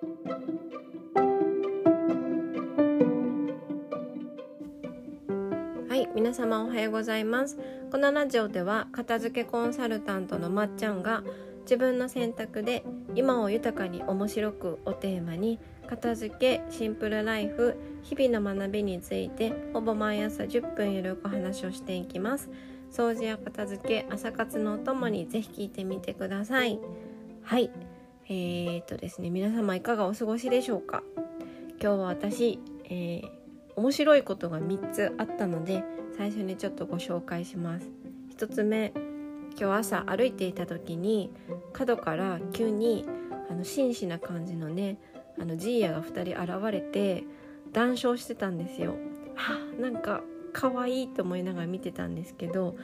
はい皆様おはようございます。このラジオでは片付けコンサルタントのまっちゃんが自分の選択で今を豊かに面白くをテーマに片付けシンプルライフ日々の学びについてほぼ毎朝10分ゆるく話をしていきます。掃除や片付け朝活のお供にぜひ聞いてみてください。はい。えー、っとですね皆様いかがお過ごしでしょうか？今日は私、えー、面白いことが3つあったので最初にちょっとご紹介します1つ目今日朝歩いていた時に角から急にあの真摯な感じのねあのジーヤが2人現れて談笑してたんですよ。はあ、なんか可愛いと思いながら見てたんですけど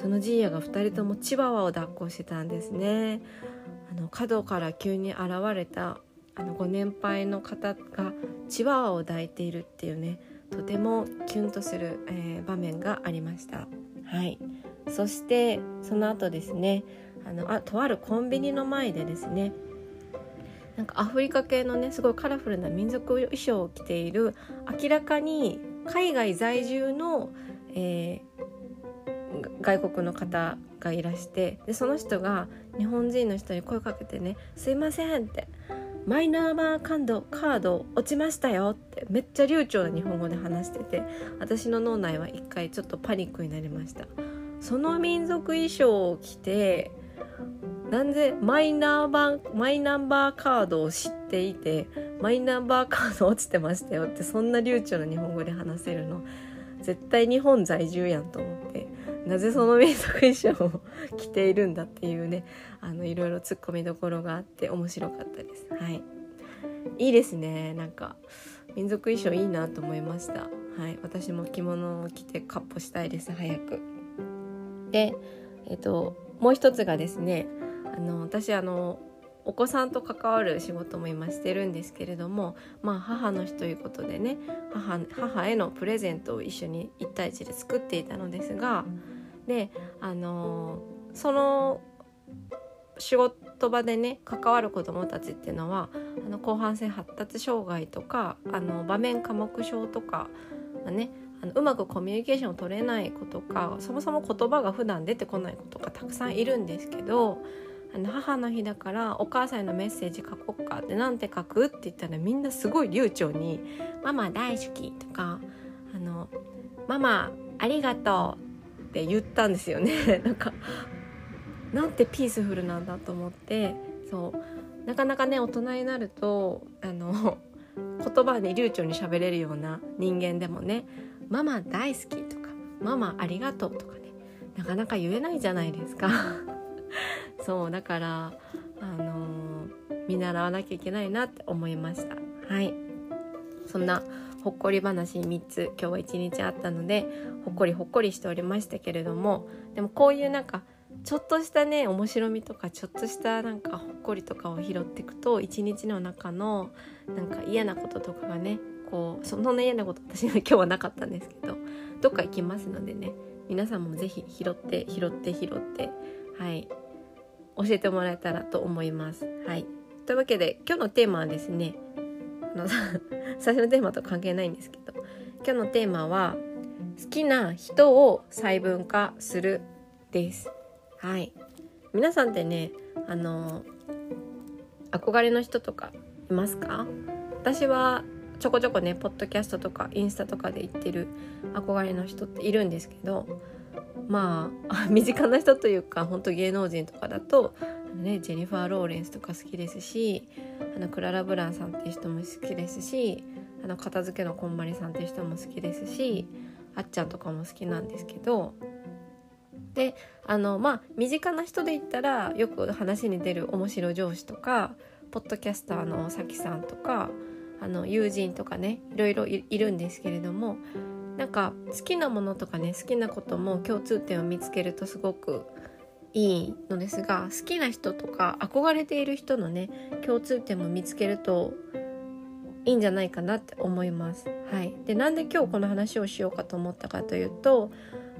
そのジーヤが2人ともチワワを抱っこしてたんですね。あの角から急に現れたあのご年配の方がチワワを抱いているっていうねとてもキュンとする、えー、場面がありました。はいそしてその後ですねあのあとあるコンビニの前でですねなんかアフリカ系のねすごいカラフルな民族衣装を着ている明らかに海外在住の、えー、外国の方がいらしてでその人が日本人の人に声かけてね「すいません」って「マイナンバーカードカード落ちましたよ」ってめっちゃ流暢な日本語で話してて私の脳内は一回ちょっとパニックになりました。その民族衣装を着てなんでマイナンバーマイナンバーカードを知っていてマイナンバーカード落ちてましたよってそんな流暢な日本語で話せるの絶対日本在住やんと思っなぜその民族衣装を着ているんだっていうねあのいろいろ突っ込みどころがあって面白かったです。はい。いいですね。なんか民族衣装いいなと思いました。はい。私も着物を着てかっ歩したいです。早く。でえっともう一つがですねあの私あのお子さんと関わる仕事も今してるんですけれどもまあ母の日ということでね母へのプレゼントを一緒に1対1で作っていたのですがであのその仕事場でね関わる子どもたちっていうのはあの後半戦発達障害とかあの場面科目症とか、まあ、ねあのうまくコミュニケーションを取れない子とかそもそも言葉が普段出てこない子とかたくさんいるんですけどあの母の日だからお母さんへのメッセージ書こっかってなんて書くって言ったらみんなすごい流暢に「ママ大好き」とか「あのママありがとう」って言ったんですよね。なんかなんてピースフルなんだと思ってそう。なかなかね大人になるとあの 言葉に流暢に喋れるような人間でもね「ママ大好き」とか「ママありがとう」とかねなかなか言えないじゃないですか。そうだからあの、見習わなきゃいけないなって思いました。はい。そんなほっこり話3つ今日は一日あったのでほっこりほっこりしておりましたけれどもでもこういうなんかちょっとしたね面白みとかちょっとしたなんかほっこりとかを拾っていくと一日の中のなんか嫌なこととかがねこうそんな嫌なこと私は今日はなかったんですけどどっか行きますのでね皆さんも是非拾って拾って拾ってはい教えてもらえたらと思います。はい、というわけで今日のテーマはですねあの最初のテーマと関係ないんですけど今日のテーマは好きな人を細分化するです。はい、皆さんってねあの憧れの人とかいますか？私はちょこちょこねポッドキャストとかインスタとかで言ってる憧れの人っているんですけどまあ身近な人というか本当芸能人とかだと、ね、ジェニファー・ローレンスとか好きですしあのクララ・ブランさんっていう人も好きですしあの片付けのこんまりさんっていう人も好きですしあっちゃんとかも好きなんですけどであのまあ身近な人で言ったらよく話に出る面白上司とかポッドキャスターのさきさんとかあの友人とかねいろいろいるんですけれどもなんか好きなものとかね好きなことも共通点を見つけるとすごくいいのですが好きな人とか憧れている人のね共通点も見つけるといいんじゃないかなって思います。はい、でなんで今日この話をしようかと思ったかというと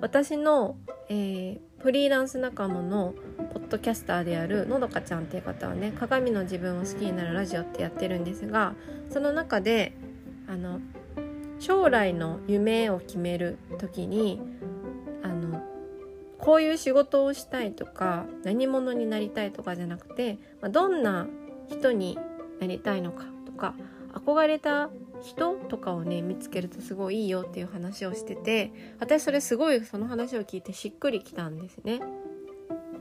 私の、えー、フリーランス仲間のポッドキャスターであるのどかちゃんっていう方はね鏡の自分を好きになるラジオってやってるんですがその中であの将来の夢を決める時にあのこういう仕事をしたいとか何者になりたいとかじゃなくて、まあ、どんな人になりたいのかとか憧れた人とかをね見つけるとすごいいいよっていう話をしてて私それすごいその話を聞いてしっくりきたんですね。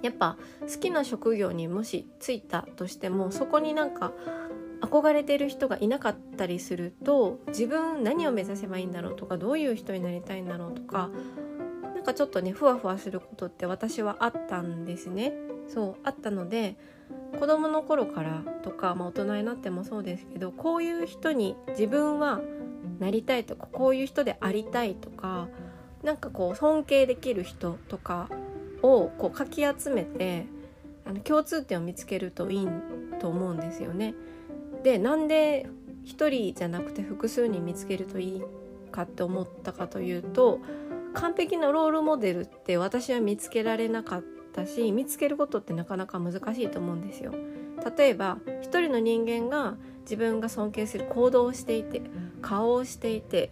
やっぱ好きな職業にもし就いたとしてもそこになんか憧れてる人がいなかったりすると自分何を目指せばいいんだろうとかどういう人になりたいんだろうとかなんかちょっとねふわふわすることって私はあったんですね。そうあったので子供の頃からとか、まあ、大人になってもそうですけどこういう人に自分はなりたいとかこういう人でありたいとかなんかこう尊敬できる人とかをこうかき集めてあの共通点を見つけるといいと思うんですよね。でなんで1人じゃなくて複数に見つけるといいかって思ったかというと完璧なロールモデルって私は見つけられなかったし見つけることってなかなか難しいと思うんですよ。例えば一人の人間が自分が尊敬する行動をしていて顔をしていて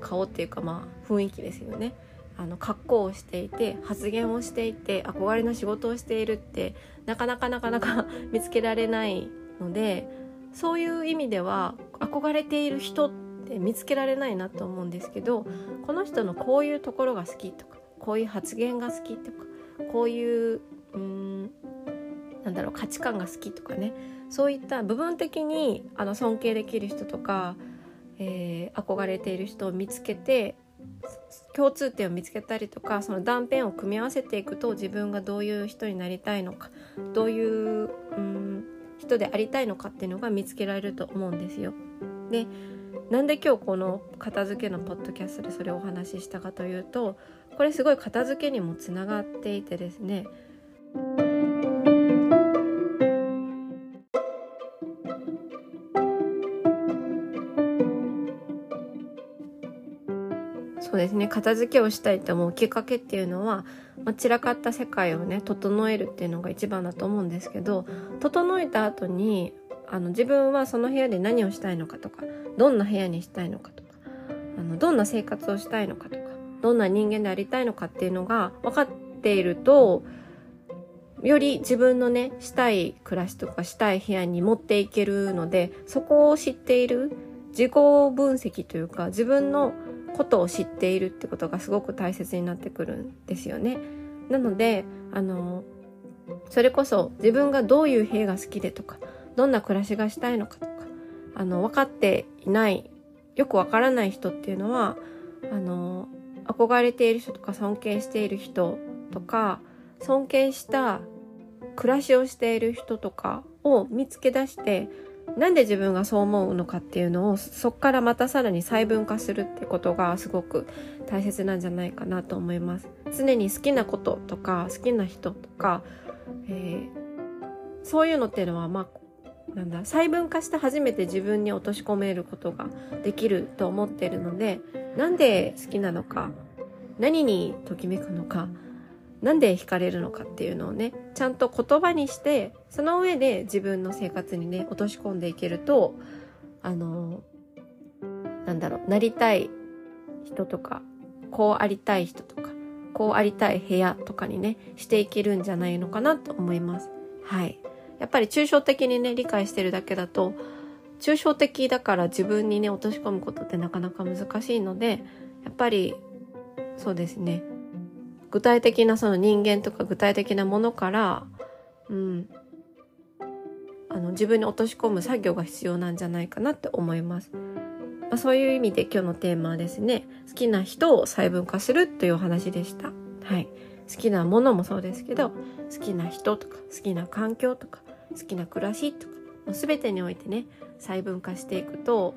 顔っていうかまあ雰囲気ですよねあの格好をしていて発言をしていて憧れの仕事をしているってなかなかなかなか 見つけられないのでそういう意味では憧れている人って見つけられないなと思うんですけどこの人のこういうところが好きとかこういう発言が好きとかこういううんなんだろう価値観が好きとかねそういった部分的にあの尊敬できる人とか、えー、憧れている人を見つけて共通点を見つけたりとかその断片を組み合わせていくと自分がどういう人になりたいのかどういううん人でありたいのかっていうのが見つけられると思うんですよ。でなんで今日この片付けのポッドキャストでそれをお話ししたかというとこれすごい片付けにもつながっていてですねそうですね片付けをしたいと思うきっかけっていうのは、まあ、散らかった世界をね整えるっていうのが一番だと思うんですけど整えた後にあの自分はその部屋で何をしたいのかとかどんな部屋にしたいのかとかあのどんな生活をしたいのかとかどんな人間でありたいのかっていうのが分かっているとより自分のねしたい暮らしとかしたい部屋に持っていけるのでそこを知っている自己分析というか自分のことを知っているってことがすごく大切になってくるんですよね。なのであのそれこそ自分がどういう部屋が好きでとかどんな暮らしがしたいのかとかあの分かっていないよくわからない人っていうのはあの憧れている人とか尊敬している人とか尊敬した暮らしをしている人とかを見つけ出してなんで自分がそう思うのかっていうのをそこからまたさらに細分化するってことがすごく大切なんじゃないかなと思います。常に好きなこととか好きな人とか、えー、そういうのっていうのはまあなんだ細分化して初めて自分に落とし込めることができると思ってるのでなんで好きなのか何にときめくのかなんで惹かれるのかっていうのをねちゃんと言葉にしてその上で自分の生活にね落とし込んでいけるとあのなんだろうなりたい人とかこうありたい人とかこうありたい部屋とかにねしていけるんじゃないのかなと思います。はいやっぱり抽象的にね理解してるだけだと抽象的だから自分にね落とし込むことってなかなか難しいのでやっぱりそうですね具体的なその人間とか具体的なものからうんあの自分に落とし込む作業が必要なんじゃないかなって思います。まあ、そういう意味で今日のテーマはですね好きな人を細分化するというお話でした。はい、好きなものもそうですけど好きな人とか好きな環境とか好きな暮らしとかもう全てにおいてね細分化していくと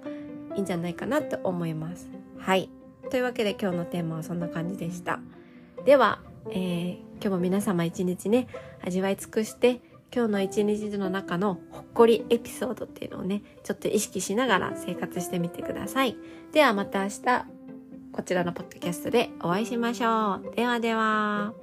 いいんじゃないかなと思います。はいというわけで今日のテーマはそんな感じでした。では、えー、今日も皆様一日ね味わい尽くして今日の一日の中のほっこりエピソードっていうのをねちょっと意識しながら生活してみてください。ではまた明日こちらのポッドキャストでお会いしましょう。ではでは。